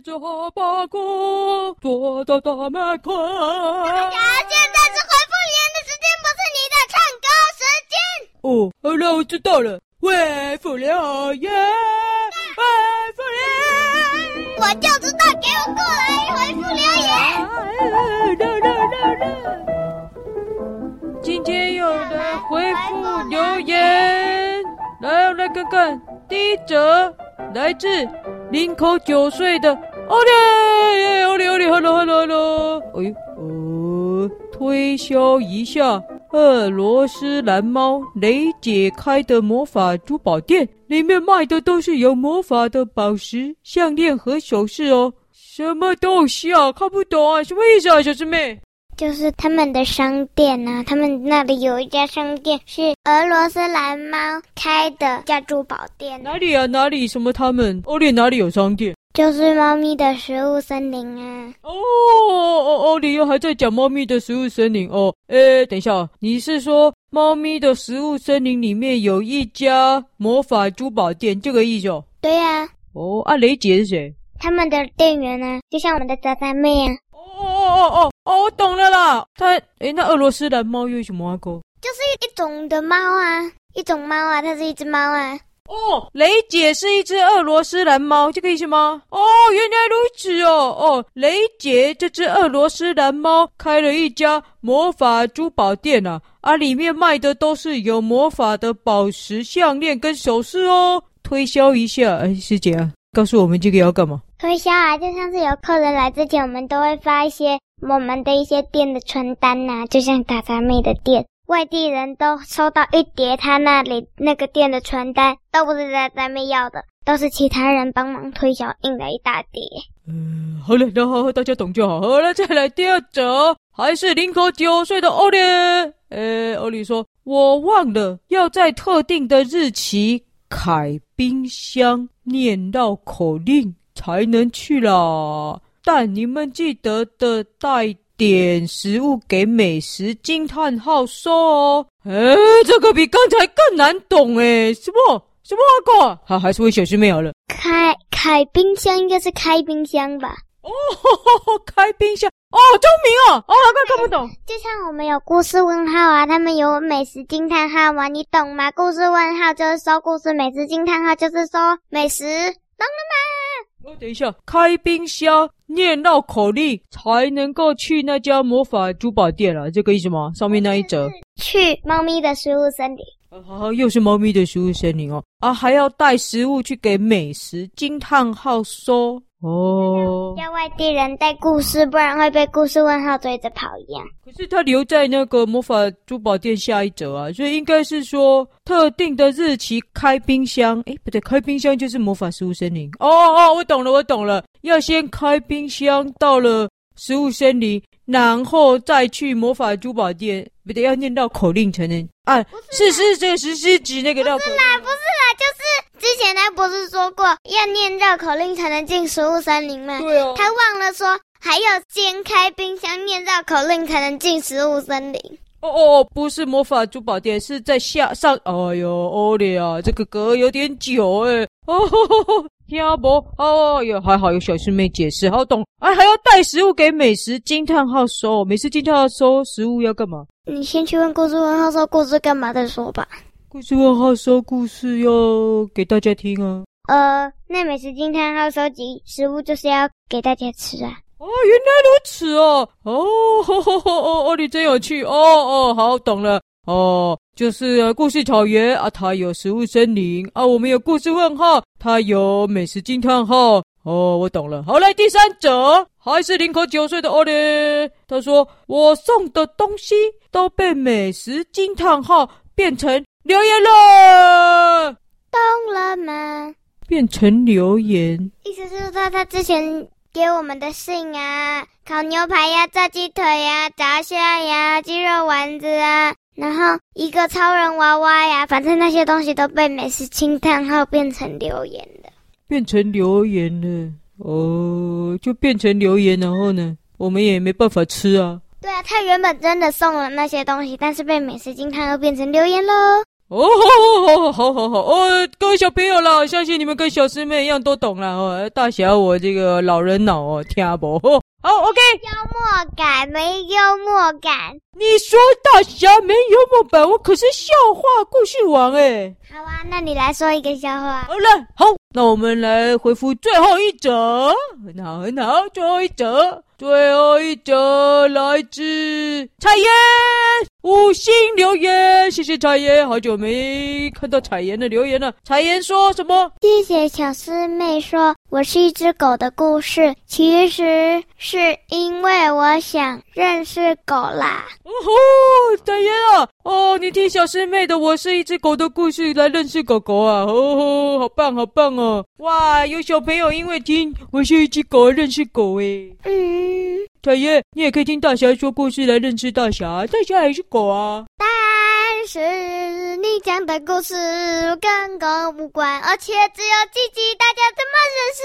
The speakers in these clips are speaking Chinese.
接着哈巴狗躲到大门口。大家现在是回复留言的时间，不是你的唱歌时间。哦，好了，我知道了。喂复留言，回复留言，我就知道，给我过来回复留言。来来来来，今天有人回复留言，来，我来看看，第一则来自林口九岁的奥利，奥利奥利，hello hello hello，哎呦，呃，推销一下。俄罗斯蓝猫雷姐开的魔法珠宝店，里面卖的都是有魔法的宝石、项链和首饰哦。什么东西啊？看不懂啊？什么意思啊，小师妹？就是他们的商店啊，他们那里有一家商店是俄罗斯蓝猫开的，家珠宝店。哪里啊？哪里？什么？他们？欧里哪里有商店？就是猫咪的食物森林啊！哦哦哦，你又还在讲猫咪的食物森林哦？诶，等一下，你是说猫咪的食物森林里面有一家魔法珠宝店，这个意思哦？对呀、啊。哦，啊，雷姐是谁？他们的店员呢？就像我们的渣渣妹啊。哦哦哦哦哦，我懂了啦。他，诶，那俄罗斯蓝猫又是什么啊？哥，就是一种的猫啊，一种猫啊，它是一只猫啊。哦，雷姐是一只俄罗斯蓝猫，这个意思吗？哦，原来如此哦。哦，雷姐这只俄罗斯蓝猫开了一家魔法珠宝店啊，啊，里面卖的都是有魔法的宝石、项链跟首饰哦。推销一下，哎，师姐啊，告诉我们这个要干嘛？推销啊，就像是有客人来之前，我们都会发一些我们的一些店的传单呐、就像大杂妹的店。外地人都收到一叠他那里那个店的传单，都不是在咱们要的，都是其他人帮忙推销印了一大叠。嗯，好了，然后大家懂就好。好了，再来第二则，还是林口九岁的欧里。呃，欧里说：“我忘了要在特定的日期开冰箱念绕口令才能去啦，但你们记得的带。”点食物给美食惊叹号说哦！哎，这个比刚才更难懂哎！什么什么阿哥？好，还是问小师妹好了。开开冰箱应该是开冰箱吧？哦，开冰箱哦，聪明哦！哦，快看不懂。就像我们有故事问号啊，他们有美食惊叹号吗？你懂吗？故事问号就是说故事，美食惊叹号就是说美食，懂了吗？哦，等一下，开冰箱念绕口令才能够去那家魔法珠宝店了，这个意思吗？上面那一则去猫咪的食物森林，好啊好，又是猫咪的食物森林哦，啊，还要带食物去给美食惊叹号说。哦，要外地人带故事，不然会被故事问号追着跑一样。可是他留在那个魔法珠宝店下一则啊，所以应该是说特定的日期开冰箱。哎，不对，开冰箱就是魔法食物森林。哦哦，我懂了，我懂了，要先开冰箱到了食物森林，然后再去魔法珠宝店。不对，要念到口令才能啊。是是，这个是是指那个绕口令。不是啦，不是啦，就是。之前他不是说过要念绕口令才能进食物森林吗？对哦。他忘了说还要先开冰箱念绕口令才能进食物森林。哦哦哦，不是魔法珠宝店，是在下上。哎呦，欧里啊，这个隔有点久哎。哦，听不？哦哟，还好有小师妹解释，好懂。哎，还要带食物给美食惊叹号收，美食惊叹号收食物要干嘛？你先去问故事问号收故事干嘛再说吧。故事问号说故事要给大家听啊！呃，那美食惊叹号收集食物就是要给大家吃啊！哦，原来如此哦！哦，吼吼吼哦哦，你真有趣哦哦，好懂了哦，就是故事草原啊，它有食物森林啊，我们有故事问号，它有美食惊叹号哦，我懂了。好嘞，第三者还是零口九岁的奥利，他说我送的东西都被美食惊叹号变成。留言了，懂了吗？变成留言，意思是说他之前给我们的信啊，烤牛排呀、炸鸡腿呀、炸虾呀、鸡肉丸子啊，然后一个超人娃娃呀，反正那些东西都被美食惊叹号变成留言了，变成留言了哦，就变成留言，然后呢，我们也没办法吃啊。对啊，他原本真的送了那些东西，但是被美食惊叹号变成留言喽。哦，好，好，好，好，好，哦，各位小朋友啦，相信你们跟小师妹一样都懂了哦。大侠，我这个老人脑哦，听不？好，OK。幽默感没幽默感？你说大侠没幽默感，我可是笑话故事王诶。好啊，那你来说一个笑话。好了，好，那我们来回复最后一则。很好，很好，最后一则。最后一则来自彩妍，五星留言，谢谢彩妍，好久没看到彩妍的留言了。彩妍说什么？谢谢小师妹说我是一只狗的故事，其实是因为我想认识狗啦。哦吼，彩妍啊，听小师妹的我是一只狗的故事来认识狗狗啊，哦吼，好棒好棒哦！哇，有小朋友因为听我是一只狗而认识狗诶。嗯。彩妍，你也可以听大侠说故事来认识大侠，大侠还是狗啊。但是你讲的故事跟狗无关，而且只有自己，大家怎么认识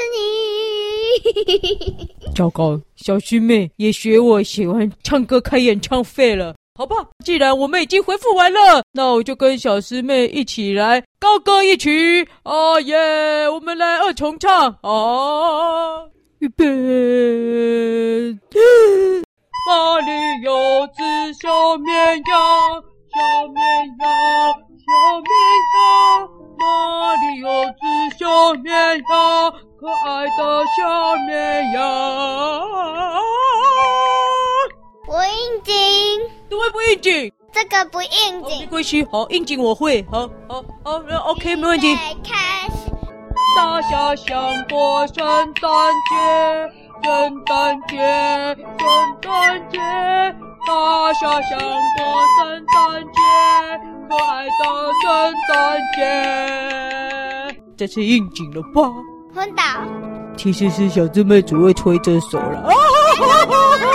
你？糟糕，小师妹也学我喜欢唱歌开演唱会了。好吧，既然我们已经回复完了，那我就跟小师妹一起来高歌一曲。啊耶，我们来二重唱啊！预备！哪里有只小绵羊？小绵羊，小绵羊，哪里有只小绵羊？可爱的小绵羊。景，怎么不应景？这个不应景。没关系，好，应景我会。好，好，好，那 OK，没问题。开始。大侠想过圣诞节，圣诞节，圣诞节。大侠想过圣诞节，可爱的圣诞节。这次应景了吧？昏倒。其实是小智妹只会吹这首了。